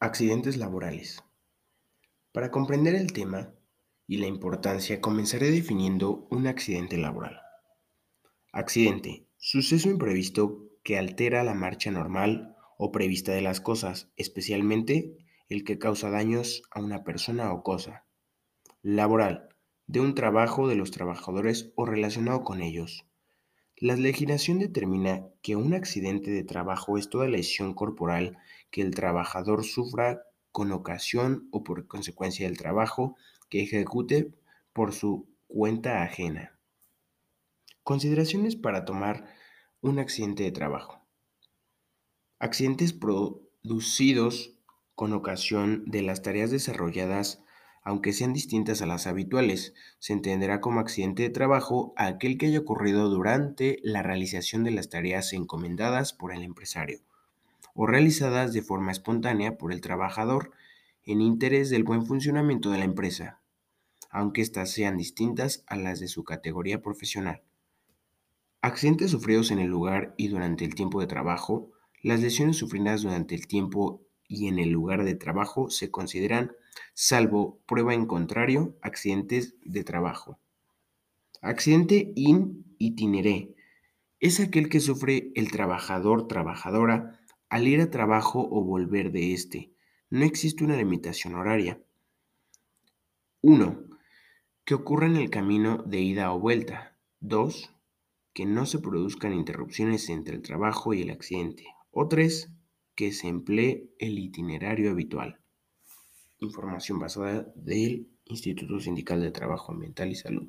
Accidentes laborales. Para comprender el tema y la importancia, comenzaré definiendo un accidente laboral. Accidente. Suceso imprevisto que altera la marcha normal o prevista de las cosas, especialmente el que causa daños a una persona o cosa. Laboral. De un trabajo de los trabajadores o relacionado con ellos. La legislación determina que un accidente de trabajo es toda lesión corporal que el trabajador sufra con ocasión o por consecuencia del trabajo que ejecute por su cuenta ajena. Consideraciones para tomar un accidente de trabajo. Accidentes producidos con ocasión de las tareas desarrolladas aunque sean distintas a las habituales. Se entenderá como accidente de trabajo aquel que haya ocurrido durante la realización de las tareas encomendadas por el empresario o realizadas de forma espontánea por el trabajador en interés del buen funcionamiento de la empresa, aunque éstas sean distintas a las de su categoría profesional. Accidentes sufridos en el lugar y durante el tiempo de trabajo. Las lesiones sufridas durante el tiempo y en el lugar de trabajo se consideran salvo prueba en contrario, accidentes de trabajo. Accidente in itinere es aquel que sufre el trabajador trabajadora al ir a trabajo o volver de este. No existe una limitación horaria. 1. Que ocurra en el camino de ida o vuelta. 2. Que no se produzcan interrupciones entre el trabajo y el accidente. O 3. Que se emplee el itinerario habitual. Información basada del Instituto Sindical de Trabajo Ambiental y Salud.